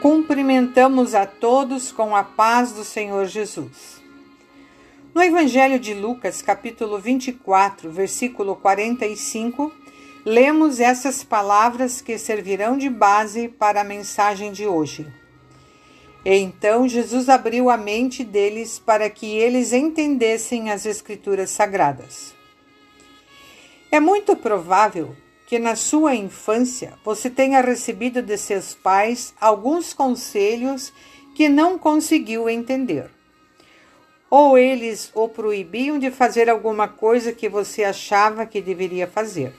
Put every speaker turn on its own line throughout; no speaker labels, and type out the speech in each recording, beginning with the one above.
Cumprimentamos a todos com a paz do Senhor Jesus. No Evangelho de Lucas, capítulo 24, versículo 45, lemos essas palavras que servirão de base para a mensagem de hoje. Então Jesus abriu a mente deles para que eles entendessem as Escrituras Sagradas. É muito provável que na sua infância você tenha recebido de seus pais alguns conselhos que não conseguiu entender. Ou eles o proibiam de fazer alguma coisa que você achava que deveria fazer.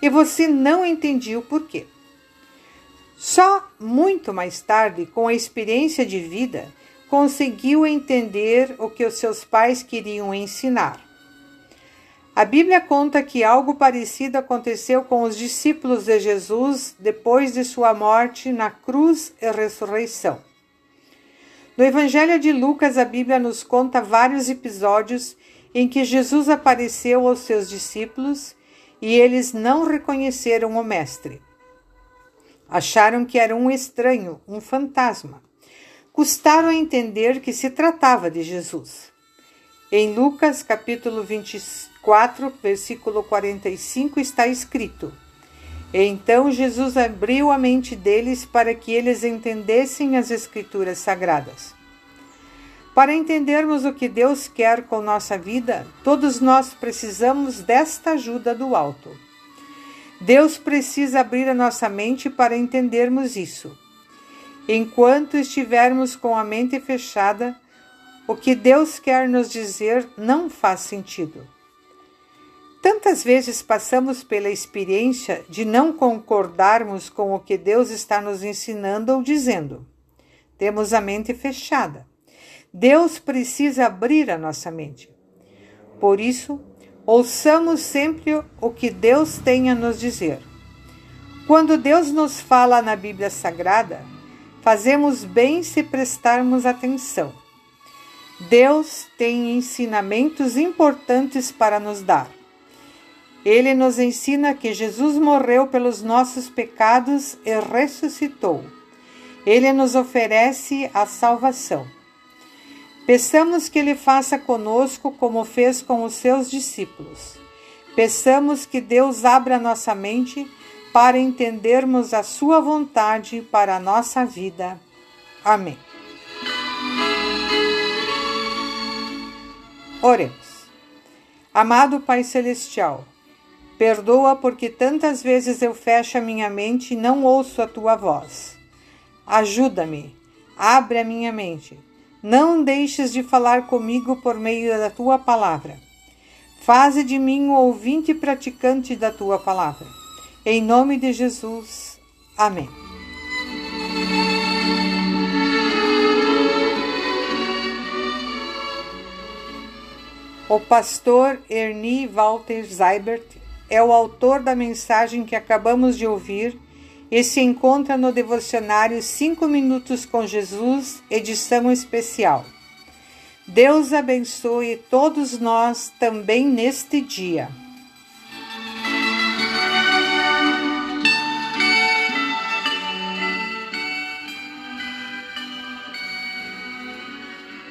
E você não entendia o porquê. Só muito mais tarde, com a experiência de vida, conseguiu entender o que os seus pais queriam ensinar. A Bíblia conta que algo parecido aconteceu com os discípulos de Jesus depois de sua morte na cruz e ressurreição. No Evangelho de Lucas, a Bíblia nos conta vários episódios em que Jesus apareceu aos seus discípulos e eles não reconheceram o Mestre. Acharam que era um estranho, um fantasma. Custaram a entender que se tratava de Jesus. Em Lucas, capítulo 25, 4, versículo 45 está escrito: Então Jesus abriu a mente deles para que eles entendessem as Escrituras sagradas. Para entendermos o que Deus quer com nossa vida, todos nós precisamos desta ajuda do alto. Deus precisa abrir a nossa mente para entendermos isso. Enquanto estivermos com a mente fechada, o que Deus quer nos dizer não faz sentido. Tantas vezes passamos pela experiência de não concordarmos com o que Deus está nos ensinando ou dizendo. Temos a mente fechada. Deus precisa abrir a nossa mente. Por isso, ouçamos sempre o que Deus tem a nos dizer. Quando Deus nos fala na Bíblia Sagrada, fazemos bem se prestarmos atenção. Deus tem ensinamentos importantes para nos dar. Ele nos ensina que Jesus morreu pelos nossos pecados e ressuscitou. Ele nos oferece a salvação. Peçamos que Ele faça conosco como fez com os seus discípulos. Peçamos que Deus abra nossa mente para entendermos a Sua vontade para a nossa vida. Amém. Oremos. Amado Pai Celestial, Perdoa porque tantas vezes eu fecho a minha mente e não ouço a tua voz. Ajuda-me, abre a minha mente. Não deixes de falar comigo por meio da tua palavra. Faze de mim um ouvinte praticante da tua palavra. Em nome de Jesus. Amém. O pastor Ernie Walter Seibert é o autor da mensagem que acabamos de ouvir e se encontra no devocionário 5 Minutos com Jesus, edição especial. Deus abençoe todos nós também neste dia.